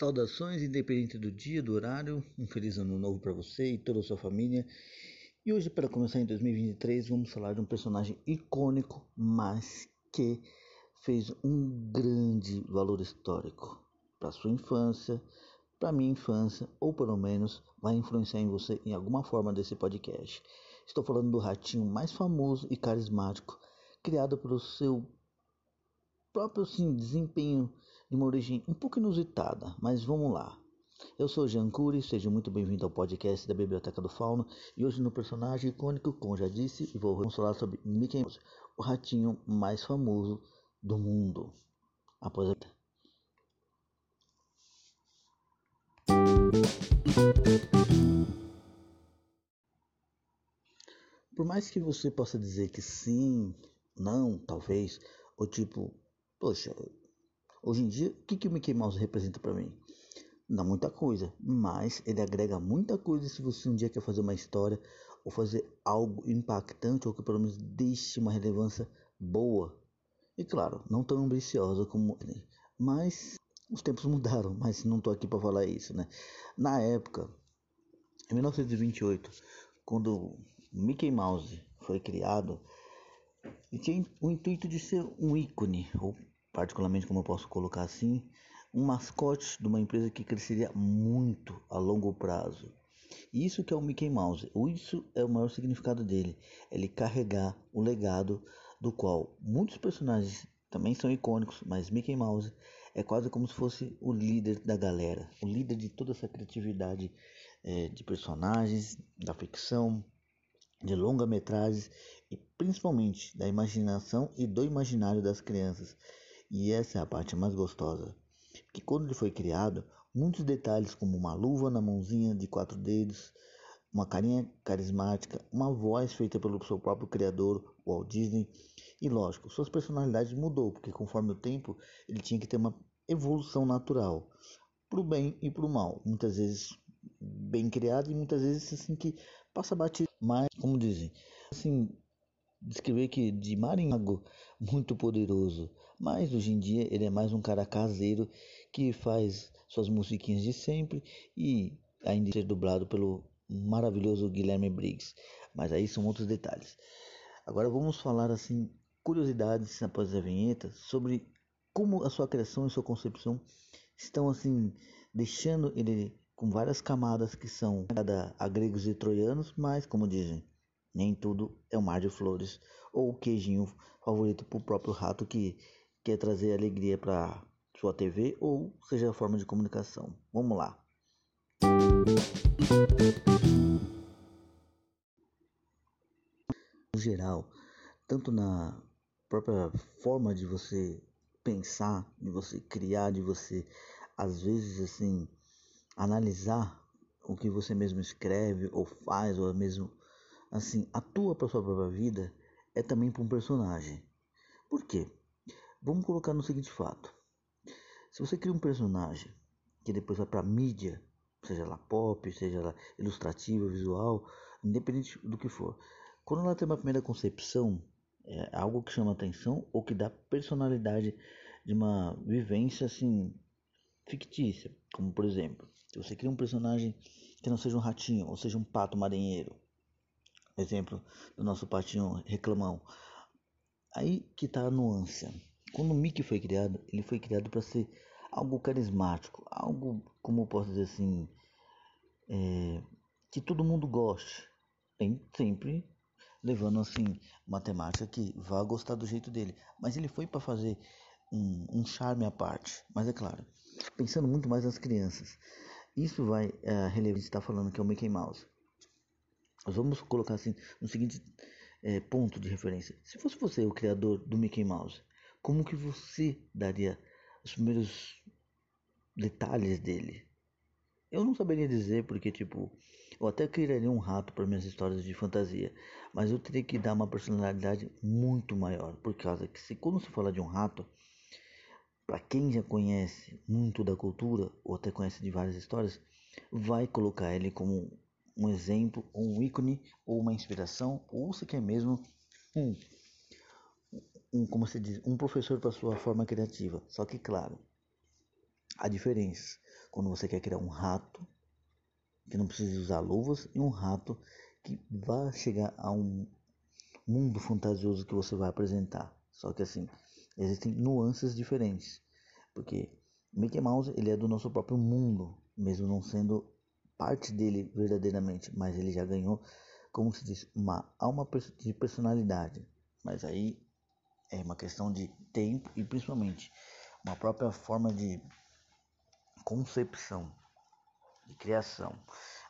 Saudações, independente do dia, do horário, um feliz ano novo para você e toda a sua família. E hoje, para começar em 2023, vamos falar de um personagem icônico, mas que fez um grande valor histórico para sua infância, para minha infância, ou pelo menos vai influenciar em você em alguma forma desse podcast. Estou falando do ratinho mais famoso e carismático, criado pelo seu próprio sim, desempenho de uma origem um pouco inusitada, mas vamos lá. Eu sou Jean Cury, seja muito bem-vindo ao podcast da Biblioteca do Fauno e hoje no personagem icônico, como já disse, vou falar sobre Mickey Mouse, o ratinho mais famoso do mundo. Após a... Por mais que você possa dizer que sim, não, talvez, ou tipo, poxa, Hoje em dia, o que, que o Mickey Mouse representa para mim? Não muita coisa, mas ele agrega muita coisa se você um dia quer fazer uma história ou fazer algo impactante ou que pelo menos deixe uma relevância boa. E claro, não tão ambiciosa como ele. Mas os tempos mudaram, mas não estou aqui para falar isso, né? Na época, em 1928, quando Mickey Mouse foi criado, ele tinha o intuito de ser um ícone, ou particularmente como eu posso colocar assim, um mascote de uma empresa que cresceria muito a longo prazo. Isso que é o Mickey Mouse, isso é o maior significado dele, ele carregar o legado do qual muitos personagens também são icônicos, mas Mickey Mouse é quase como se fosse o líder da galera, o líder de toda essa criatividade é, de personagens, da ficção, de longa-metragens e principalmente da imaginação e do imaginário das crianças. E essa é a parte mais gostosa, que quando ele foi criado, muitos detalhes como uma luva na mãozinha de quatro dedos, uma carinha carismática, uma voz feita pelo seu próprio criador, Walt Disney, e lógico, suas personalidades mudou, porque conforme o tempo ele tinha que ter uma evolução natural, para o bem e para o mal, muitas vezes bem criado e muitas vezes assim que passa batido, mas como dizem, assim descrever que de marinhago muito poderoso, mas hoje em dia ele é mais um cara caseiro que faz suas musiquinhas de sempre e ainda ser dublado pelo maravilhoso Guilherme Briggs. Mas aí são outros detalhes. Agora vamos falar assim curiosidades após a vinheta sobre como a sua criação e sua concepção estão assim deixando ele com várias camadas que são a gregos e troianos, mas como dizem, nem tudo é um mar de flores ou o queijinho favorito para o próprio rato que quer trazer alegria para sua TV ou seja a forma de comunicação. Vamos lá. No geral, tanto na própria forma de você pensar, de você criar, de você às vezes assim analisar o que você mesmo escreve ou faz ou mesmo assim, atua para sua própria vida é também para um personagem. Por quê? Vamos colocar no seguinte fato: se você cria um personagem que depois vai para mídia, seja lá pop, seja lá ilustrativa, visual, independente do que for, quando ela tem uma primeira concepção, é algo que chama atenção ou que dá personalidade de uma vivência assim fictícia, como por exemplo, se você cria um personagem que não seja um ratinho ou seja um pato marinheiro, Exemplo do nosso patinho reclamão. Aí que tá a nuance. Quando o Mickey foi criado, ele foi criado para ser algo carismático, algo, como eu posso dizer assim, é, que todo mundo goste. Tem sempre levando assim uma temática que vá gostar do jeito dele. Mas ele foi para fazer um, um, charme à parte. Mas é claro, pensando muito mais nas crianças. Isso vai é, relevar está falando que é o Mickey Mouse. Nós vamos colocar assim no seguinte é, ponto de referência. Se fosse você o criador do Mickey Mouse, como que você daria os primeiros detalhes dele? Eu não saberia dizer porque tipo, eu até criaria um rato para minhas histórias de fantasia, mas eu teria que dar uma personalidade muito maior, por causa que se quando se fala de um rato, para quem já conhece muito da cultura ou até conhece de várias histórias, vai colocar ele como um exemplo, um ícone ou uma inspiração, ou se quer mesmo um, um como se diz, um professor para sua forma criativa. Só que claro, há diferenças. quando você quer criar um rato que não precise usar luvas e um rato que vai chegar a um mundo fantasioso que você vai apresentar. Só que assim, existem nuances diferentes, porque Mickey Mouse ele é do nosso próprio mundo, mesmo não sendo parte dele verdadeiramente, mas ele já ganhou, como se diz, uma alma de personalidade. Mas aí é uma questão de tempo e principalmente uma própria forma de concepção, de criação.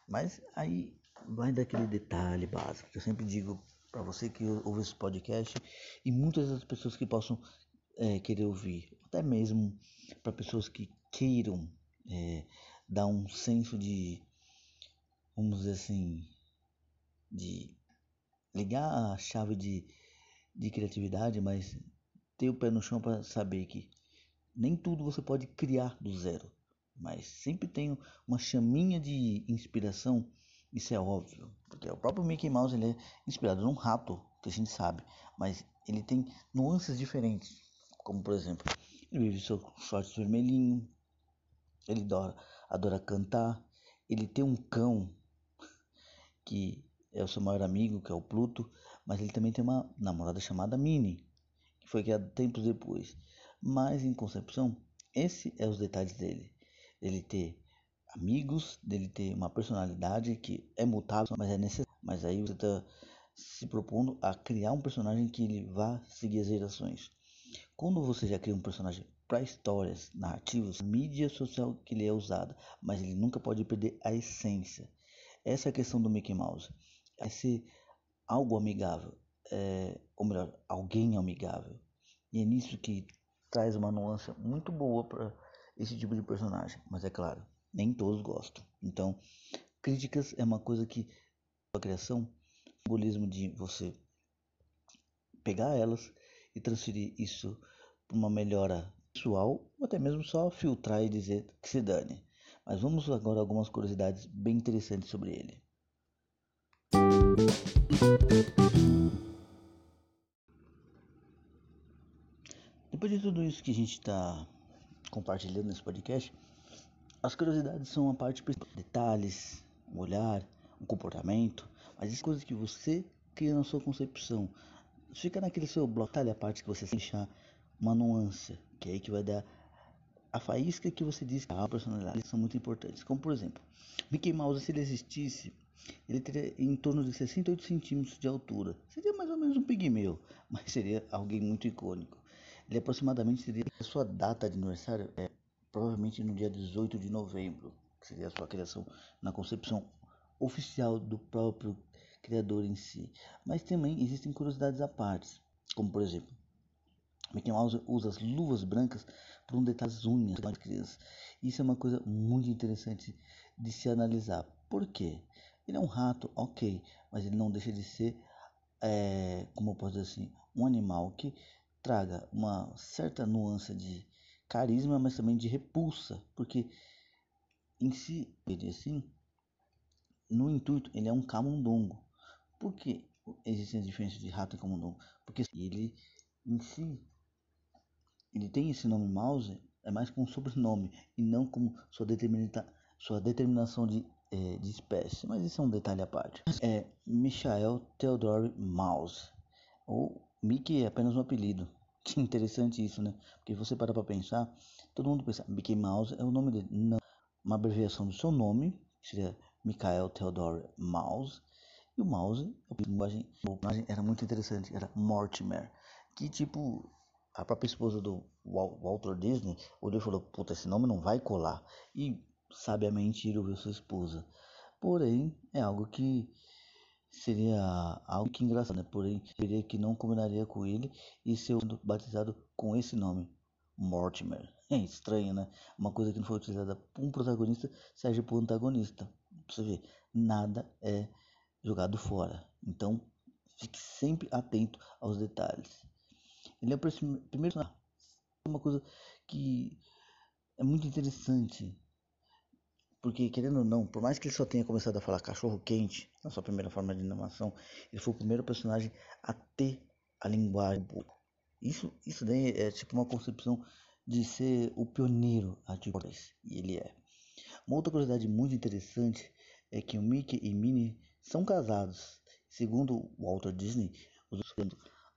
Mas aí vai daquele detalhe básico que eu sempre digo para você que ouve esse podcast e muitas das pessoas que possam é, querer ouvir, até mesmo para pessoas que queiram é, dar um senso de, vamos dizer assim, de ligar a chave de, de criatividade, mas ter o pé no chão para saber que nem tudo você pode criar do zero, mas sempre tem uma chaminha de inspiração, isso é óbvio, porque o próprio Mickey Mouse ele é inspirado num rato, que a gente sabe, mas ele tem nuances diferentes, como por exemplo, ele vive seu shorts vermelhinho, ele adora, adora cantar, ele tem um cão que é o seu maior amigo, que é o Pluto, mas ele também tem uma namorada chamada Minnie, que foi criada tempos depois. Mas em concepção, esse é os detalhes dele. Ele ter amigos, dele ter uma personalidade que é mutável, mas é necessário. Mas aí você está se propondo a criar um personagem que ele vá seguir as gerações. Quando você já cria um personagem para histórias, narrativas, mídia social que ele é usada, mas ele nunca pode perder a essência. Essa é a questão do Mickey Mouse. É ser algo amigável, é, ou melhor, alguém amigável. E é nisso que traz uma nuance muito boa para esse tipo de personagem. Mas é claro, nem todos gostam. Então, críticas é uma coisa que a criação, o simbolismo de você pegar elas e transferir isso para uma melhora pessoal ou até mesmo só filtrar e dizer que se dane. Mas vamos agora a algumas curiosidades bem interessantes sobre ele. Depois de tudo isso que a gente está compartilhando nesse podcast, as curiosidades são uma parte detalhes, um olhar, um comportamento, mas as coisas que você cria na sua concepção. Fica naquele seu bloco, a parte que você deixar uma nuance, que é aí que vai dar a faísca que você diz que a personalidade são muito importantes. Como por exemplo, Mickey Mouse, se ele existisse, ele teria em torno de 68 centímetros de altura. Seria mais ou menos um pigmeu, mas seria alguém muito icônico. Ele aproximadamente seria a sua data de aniversário é provavelmente no dia 18 de novembro, que seria a sua criação na concepção oficial do próprio criador em si. Mas também existem curiosidades à parte, como por exemplo, Mickey Mouse usa as luvas brancas por um detalhe das unhas das crianças. Isso é uma coisa muito interessante de se analisar. Por quê? Ele é um rato, ok, mas ele não deixa de ser, é, como eu posso dizer assim, um animal que traga uma certa nuance de carisma, mas também de repulsa, porque em si, ele assim, no intuito, ele é um camundongo. Por que existem as diferenças de rato e camundongo? Porque ele em si, ele tem esse nome mouse, é mais como sobrenome e não como sua, determina, sua determinação de, é, de espécie. Mas isso é um detalhe à parte. É Michael Theodore Mouse, ou Mickey é apenas um apelido. Que interessante isso, né? Porque você para para pensar, todo mundo pensa, Mickey Mouse é o nome dele. Não, uma abreviação do seu nome, seria Michael Theodore Mouse. E o Mouse, a linguagem era muito interessante, era Mortimer. Que tipo, a própria esposa do Walter Disney olhou e falou: Puta, esse nome não vai colar. E sabiamente ele ouviu sua esposa. Porém, é algo que seria algo que engraçado, né? Porém, seria que não combinaria com ele e ser batizado com esse nome, Mortimer. É estranho, né? Uma coisa que não foi utilizada por um protagonista serve para o antagonista. Você ver, nada é jogado fora. Então, fique sempre atento aos detalhes. Ele é o primeiro uma coisa que é muito interessante porque, querendo ou não, por mais que ele só tenha começado a falar cachorro quente na sua primeira forma de animação, ele foi o primeiro personagem a ter a linguagem. Isso, isso daí é tipo uma concepção de ser o pioneiro a tipo E ele é. Uma outra curiosidade muito interessante é que o Mickey e Minnie são casados. Segundo Walter Disney, os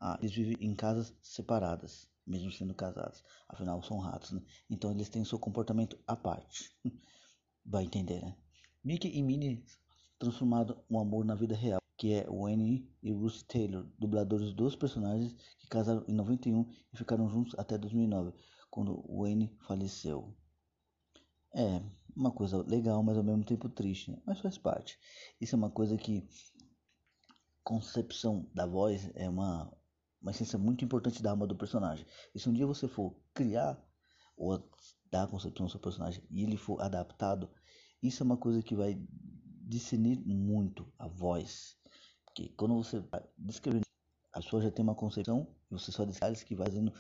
ah, eles vivem em casas separadas, mesmo sendo casados. Afinal, são ratos, né? Então eles têm seu comportamento à parte. Vai entender, né? Mickey e Minnie transformado um amor na vida real, que é Wayne e Ruth Taylor, dubladores dos personagens que casaram em 91 e ficaram juntos até 2009, quando Wayne faleceu. É, uma coisa legal, mas ao mesmo tempo triste, né? mas faz parte. Isso é uma coisa que concepção da voz é uma uma essência muito importante da alma do personagem. E se um dia você for criar ou dar a concepção do seu personagem e ele for adaptado, isso é uma coisa que vai discernir muito a voz. Porque quando você está descrevendo, a pessoa já tem uma concepção, e você só detalhes que vai fazendo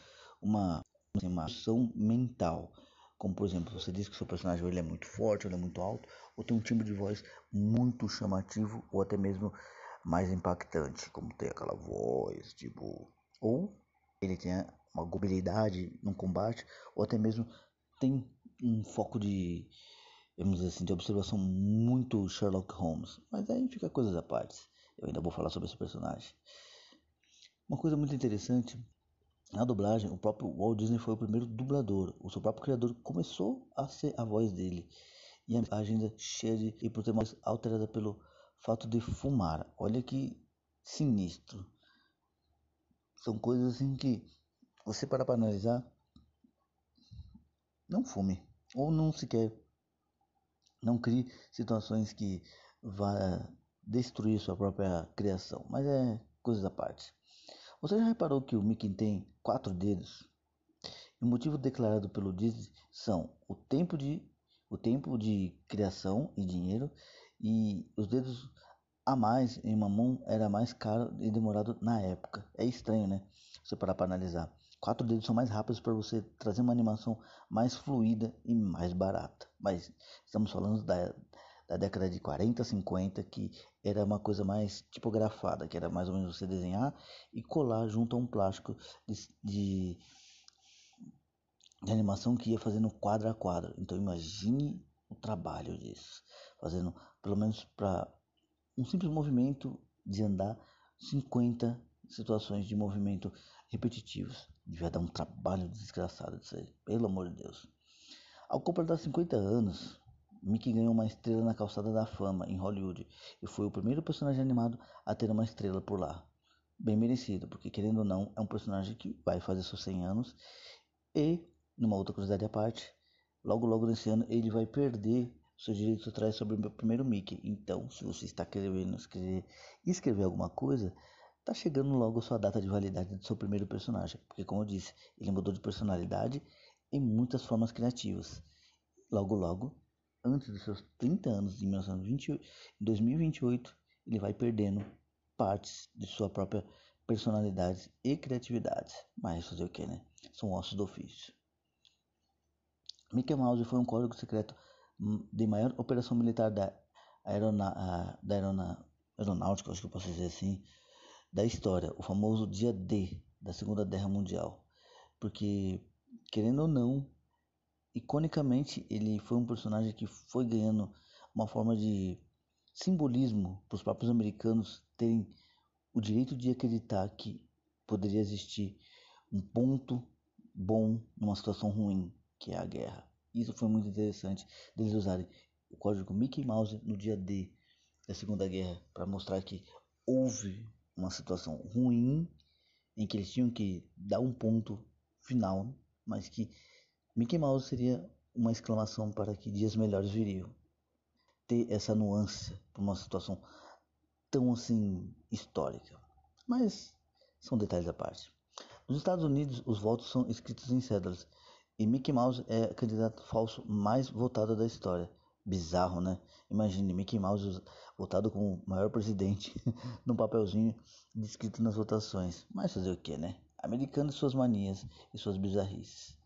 uma, uma ação mental. Como por exemplo, você diz que o seu personagem ele é muito forte, ele é muito alto, ou tem um timbre de voz muito chamativo, ou até mesmo mais impactante, como ter aquela voz, tipo, ou ele tem uma habilidade no combate, ou até mesmo tem um foco de, vamos dizer assim, de observação muito Sherlock Holmes. Mas aí fica coisas à parte. Eu ainda vou falar sobre esse personagem. Uma coisa muito interessante na dublagem, o próprio Walt Disney foi o primeiro dublador. O seu próprio criador começou a ser a voz dele. E a agenda cheia de e por ter mais alterada pelo fato de fumar. Olha que sinistro. São coisas assim que você para para analisar, não fume ou não sequer não crie situações que vá destruir sua própria criação, mas é coisa da parte. Você já reparou que o Mickey tem quatro dedos? o motivo declarado pelo Disney são o tempo de o tempo de criação e dinheiro e os dedos a mais em uma mão era mais caro e demorado na época. É estranho, né? Você parar para analisar. Quatro dedos são mais rápidos para você trazer uma animação mais fluida e mais barata. Mas estamos falando da, da década de 40, 50, que era uma coisa mais tipografada, que era mais ou menos você desenhar e colar junto a um plástico de, de, de animação que ia fazendo quadro a quadro. Então imagine trabalho disso, fazendo pelo menos para um simples movimento de andar 50 situações de movimento repetitivos. Devia dar um trabalho desgraçado disso aí, pelo amor de Deus. Ao completar 50 anos, Mickey ganhou uma estrela na calçada da fama em Hollywood e foi o primeiro personagem animado a ter uma estrela por lá. Bem merecido, porque querendo ou não, é um personagem que vai fazer seus 100 anos e, numa outra curiosidade à parte, logo logo nesse ano ele vai perder seus direitos autorais sobre o meu primeiro Mickey. Então, se você está querendo escrever, escrever alguma coisa, Tá chegando logo a sua data de validade do seu primeiro personagem, porque como eu disse, ele mudou de personalidade em muitas formas criativas. Logo logo, antes dos seus 30 anos, em 2028, ele vai perdendo partes de sua própria personalidade e criatividade. Mas fazer o que, né? São ossos do ofício. Mickey Mouse foi um código secreto de maior operação militar da, aerona, da aerona, aeronáutica, acho que eu posso dizer assim, da história, o famoso dia D da Segunda Guerra Mundial. Porque, querendo ou não, iconicamente ele foi um personagem que foi ganhando uma forma de simbolismo para os próprios americanos terem o direito de acreditar que poderia existir um ponto bom numa situação ruim, que é a guerra. Isso foi muito interessante deles usarem o código Mickey Mouse no dia D da Segunda Guerra para mostrar que houve uma situação ruim em que eles tinham que dar um ponto final, mas que Mickey Mouse seria uma exclamação para que dias melhores viriam. Ter essa nuance para uma situação tão assim histórica. Mas são detalhes à parte. Nos Estados Unidos, os votos são escritos em cédulas e Mickey Mouse é o candidato falso mais votado da história. Bizarro, né? Imagine Mickey Mouse votado como maior presidente no papelzinho descrito nas votações. Mas fazer o que, né? Americano e suas manias e suas bizarrices.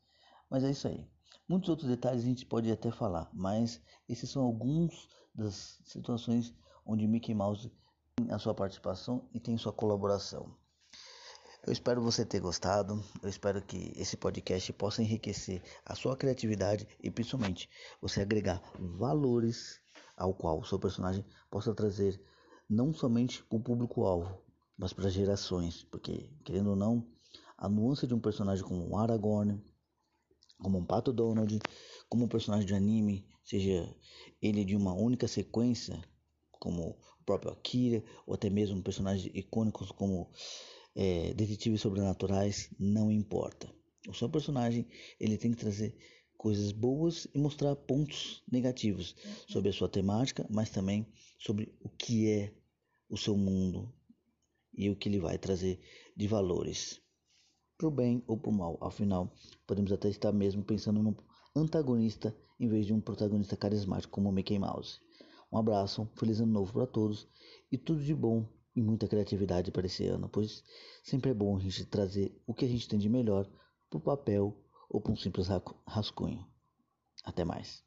Mas é isso aí. Muitos outros detalhes a gente pode até falar, mas esses são alguns das situações onde Mickey Mouse tem a sua participação e tem sua colaboração. Eu espero você ter gostado. Eu espero que esse podcast possa enriquecer a sua criatividade e principalmente você agregar valores ao qual o seu personagem possa trazer não somente o público-alvo, mas para gerações, porque querendo ou não, a nuance de um personagem como um Aragorn, como um Pato Donald, como um personagem de anime, seja ele de uma única sequência, como o próprio Akira, ou até mesmo personagens icônicos como é, detetives sobrenaturais, não importa. O seu personagem ele tem que trazer coisas boas e mostrar pontos negativos sobre a sua temática, mas também sobre o que é o seu mundo e o que ele vai trazer de valores para o bem ou para o mal. Afinal, podemos até estar mesmo pensando num antagonista em vez de um protagonista carismático como Mickey Mouse. Um abraço, um feliz ano novo para todos e tudo de bom e muita criatividade para esse ano, pois sempre é bom a gente trazer o que a gente tem de melhor para o papel ou para um simples rascunho. Até mais.